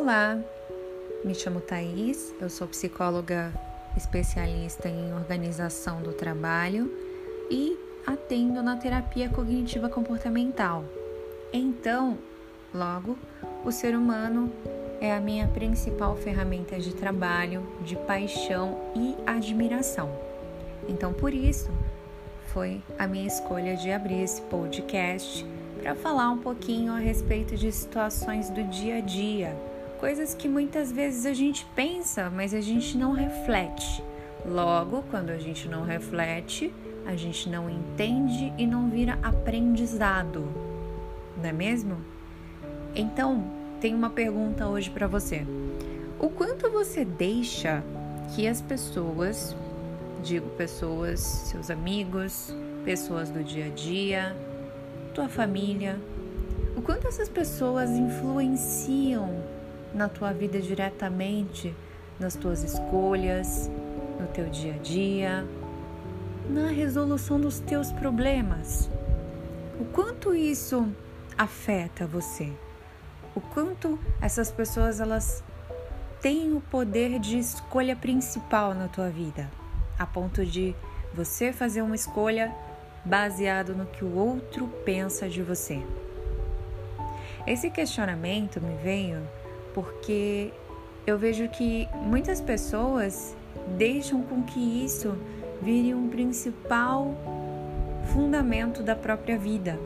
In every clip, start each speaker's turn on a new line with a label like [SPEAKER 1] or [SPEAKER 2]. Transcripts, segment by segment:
[SPEAKER 1] Olá, me chamo Thaís, eu sou psicóloga especialista em organização do trabalho e atendo na terapia cognitiva comportamental. Então, logo, o ser humano é a minha principal ferramenta de trabalho, de paixão e admiração. Então, por isso, foi a minha escolha de abrir esse podcast para falar um pouquinho a respeito de situações do dia a dia, coisas que muitas vezes a gente pensa, mas a gente não reflete. Logo, quando a gente não reflete, a gente não entende e não vira aprendizado, não é mesmo? Então, tem uma pergunta hoje para você. O quanto você deixa que as pessoas, digo pessoas, seus amigos, pessoas do dia a dia, tua família, o quanto essas pessoas influenciam na tua vida diretamente, nas tuas escolhas, no teu dia a dia, na resolução dos teus problemas. O quanto isso afeta você? O quanto essas pessoas elas têm o poder de escolha principal na tua vida, a ponto de você fazer uma escolha baseado no que o outro pensa de você. Esse questionamento me veio porque eu vejo que muitas pessoas deixam com que isso vire um principal fundamento da própria vida.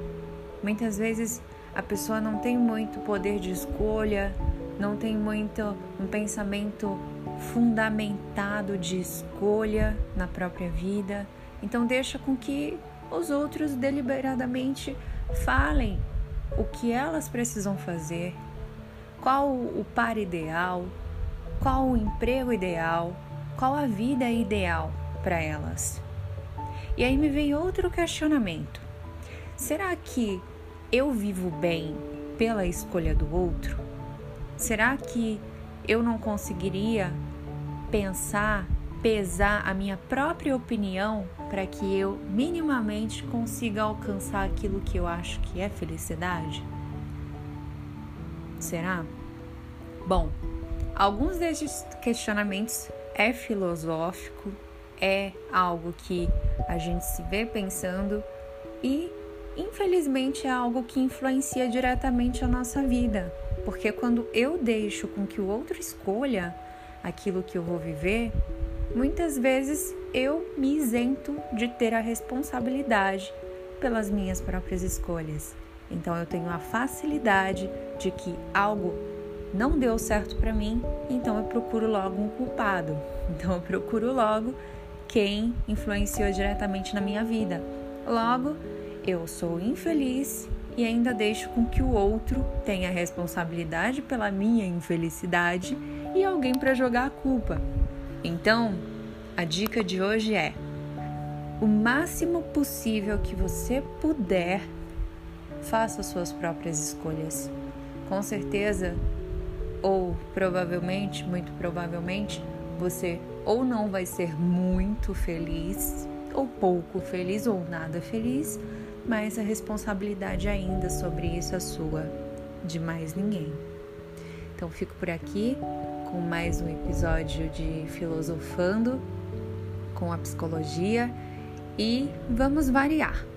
[SPEAKER 1] Muitas vezes a pessoa não tem muito poder de escolha, não tem muito um pensamento fundamentado de escolha na própria vida, então deixa com que os outros deliberadamente falem o que elas precisam fazer, qual o par ideal, qual o emprego ideal, qual a vida ideal para elas. E aí me vem outro questionamento: será que eu vivo bem pela escolha do outro? Será que eu não conseguiria pensar, pesar a minha própria opinião para que eu minimamente consiga alcançar aquilo que eu acho que é felicidade? Será? Bom, alguns desses questionamentos é filosófico, é algo que a gente se vê pensando e infelizmente é algo que influencia diretamente a nossa vida, porque quando eu deixo com que o outro escolha aquilo que eu vou viver, muitas vezes eu me isento de ter a responsabilidade pelas minhas próprias escolhas. Então eu tenho a facilidade de que algo não deu certo para mim, então eu procuro logo um culpado. Então eu procuro logo quem influenciou diretamente na minha vida. Logo, eu sou infeliz e ainda deixo com que o outro tenha responsabilidade pela minha infelicidade e alguém para jogar a culpa. Então, a dica de hoje é: o máximo possível que você puder faça suas próprias escolhas. Com certeza, ou provavelmente, muito provavelmente, você ou não vai ser muito feliz, ou pouco feliz, ou nada feliz, mas a responsabilidade ainda sobre isso é sua, de mais ninguém. Então fico por aqui com mais um episódio de Filosofando com a Psicologia e vamos variar.